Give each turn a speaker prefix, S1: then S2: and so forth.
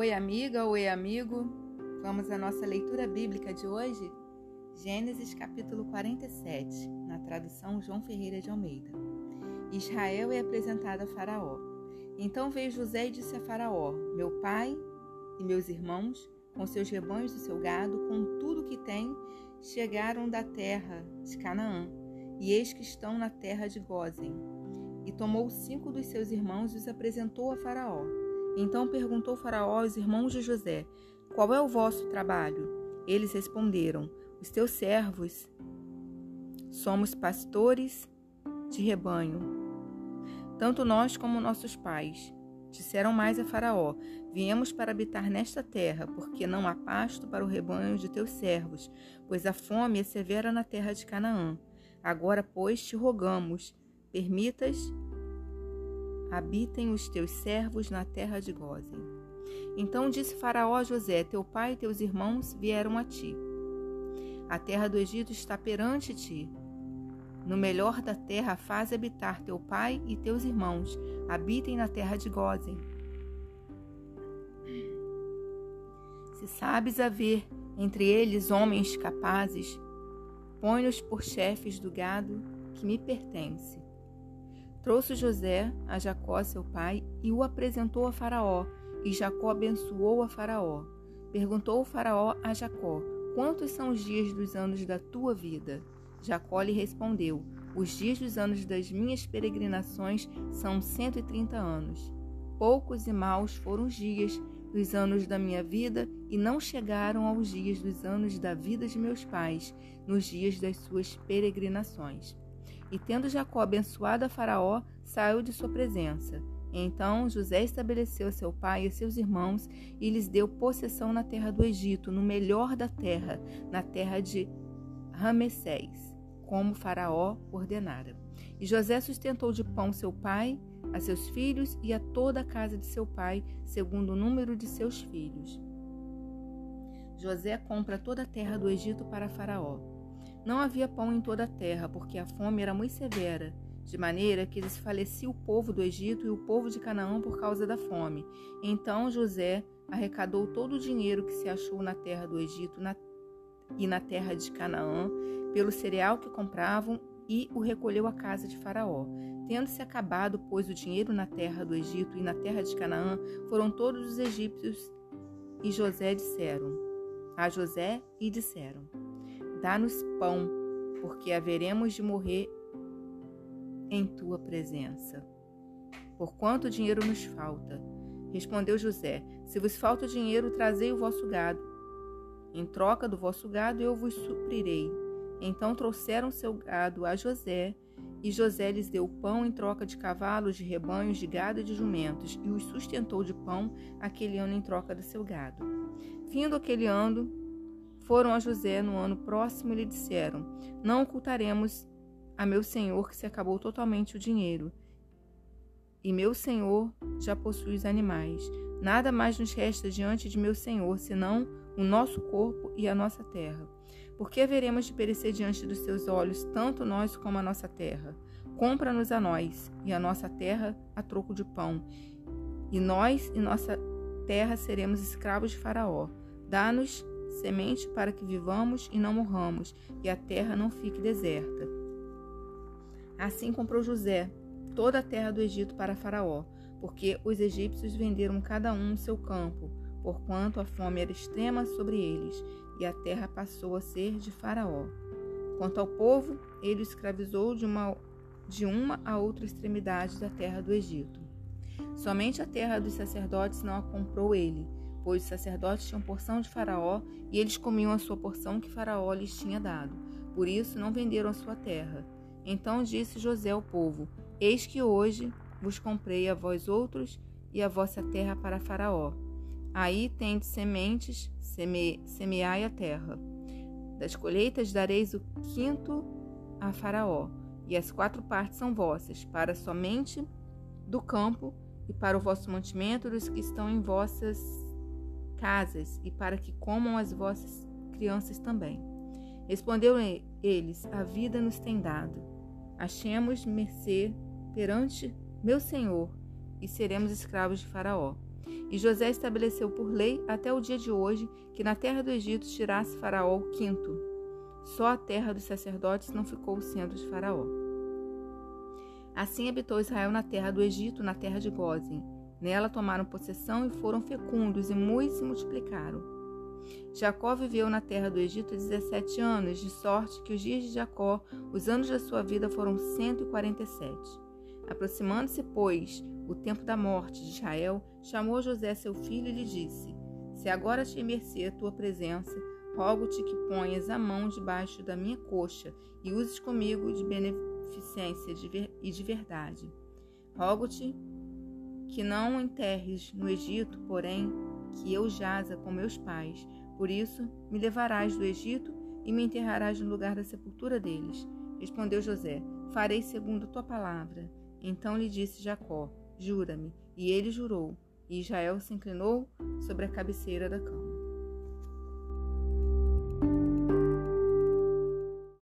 S1: Oi, amiga, oi, amigo. Vamos à nossa leitura bíblica de hoje? Gênesis capítulo 47, na tradução João Ferreira de Almeida. Israel é apresentado a Faraó. Então veio José e disse a Faraó: Meu pai e meus irmãos, com seus rebanhos e seu gado, com tudo que tem, chegaram da terra de Canaã, e eis que estão na terra de Gozen. E tomou cinco dos seus irmãos e os apresentou a Faraó. Então perguntou Faraó aos irmãos de José: Qual é o vosso trabalho? Eles responderam: Os teus servos somos pastores de rebanho, tanto nós como nossos pais. Disseram mais a Faraó: Viemos para habitar nesta terra, porque não há pasto para o rebanho de teus servos, pois a fome é severa na terra de Canaã. Agora, pois, te rogamos, permitas habitem os teus servos na terra de Gozem. Então disse Faraó a José: Teu pai e teus irmãos vieram a ti. A terra do Egito está perante ti. No melhor da terra faz habitar teu pai e teus irmãos, habitem na terra de Gozem. Se sabes haver entre eles homens capazes, põe-nos por chefes do gado que me pertence. Trouxe José a Jacó, seu pai, e o apresentou a Faraó, e Jacó abençoou a Faraó. Perguntou o Faraó a Jacó: Quantos são os dias dos anos da tua vida? Jacó lhe respondeu: Os dias dos anos das minhas peregrinações são cento e trinta anos. Poucos e maus foram os dias dos anos da minha vida e não chegaram aos dias dos anos da vida de meus pais, nos dias das suas peregrinações. E tendo Jacó abençoado a Faraó, saiu de sua presença. Então José estabeleceu seu pai e seus irmãos e lhes deu possessão na terra do Egito, no melhor da terra, na terra de Ramessés, como Faraó ordenara. E José sustentou de pão seu pai, a seus filhos e a toda a casa de seu pai, segundo o número de seus filhos. José compra toda a terra do Egito para Faraó. Não havia pão em toda a terra, porque a fome era muito severa, de maneira que desfalecia o povo do Egito e o povo de Canaã por causa da fome. Então José arrecadou todo o dinheiro que se achou na terra do Egito na, e na terra de Canaã, pelo cereal que compravam, e o recolheu à casa de Faraó. Tendo-se acabado, pois, o dinheiro na terra do Egito e na terra de Canaã, foram todos os egípcios e José disseram a José e disseram: Dá-nos pão, porque haveremos de morrer em tua presença. Por quanto dinheiro nos falta? Respondeu José: Se vos falta dinheiro, trazei o vosso gado. Em troca do vosso gado, eu vos suprirei. Então trouxeram seu gado a José, e José lhes deu pão em troca de cavalos, de rebanhos, de gado e de jumentos, e os sustentou de pão aquele ano em troca do seu gado. Vindo aquele ano, foram a José no ano próximo e lhe disseram: Não ocultaremos a meu senhor que se acabou totalmente o dinheiro. E meu senhor já possui os animais. Nada mais nos resta diante de meu senhor, senão o nosso corpo e a nossa terra. Porque haveremos de perecer diante dos seus olhos, tanto nós como a nossa terra? Compra-nos a nós e a nossa terra a troco de pão. E nós e nossa terra seremos escravos de Faraó. Dá-nos semente para que vivamos e não morramos, e a terra não fique deserta. Assim comprou José toda a terra do Egito para Faraó, porque os egípcios venderam cada um seu campo, porquanto a fome era extrema sobre eles, e a terra passou a ser de Faraó. Quanto ao povo, ele o escravizou de uma, de uma a outra extremidade da terra do Egito. Somente a terra dos sacerdotes não a comprou ele, pois os sacerdotes tinham porção de Faraó e eles comiam a sua porção que Faraó lhes tinha dado. Por isso não venderam a sua terra. Então disse José ao povo: Eis que hoje vos comprei a vós outros e a vossa terra para Faraó. Aí tendes sementes, seme, semeai a terra. Das colheitas dareis o quinto a Faraó, e as quatro partes são vossas, para somente do campo e para o vosso mantimento dos que estão em vossas casas e para que comam as vossas crianças também. Respondeu eles: A vida nos tem dado. Achemos mercê perante meu senhor e seremos escravos de Faraó. E José estabeleceu por lei até o dia de hoje que na terra do Egito tirasse Faraó o quinto. Só a terra dos sacerdotes não ficou o centro de Faraó. Assim habitou Israel na terra do Egito, na terra de Gósen. Nela tomaram possessão e foram fecundos, e muitos se multiplicaram. Jacó viveu na terra do Egito 17 anos, de sorte que os dias de Jacó, os anos da sua vida, foram 147. Aproximando-se, pois, o tempo da morte de Israel, chamou José seu filho e lhe disse: Se agora te mercê a tua presença, rogo-te que ponhas a mão debaixo da minha coxa e uses comigo de beneficência e de verdade. Rogo-te que não enterres no Egito, porém, que eu jaza com meus pais. Por isso, me levarás do Egito e me enterrarás no lugar da sepultura deles. Respondeu José: Farei segundo tua palavra. Então lhe disse Jacó: Jura-me. E ele jurou. E Israel se inclinou sobre a cabeceira da cama.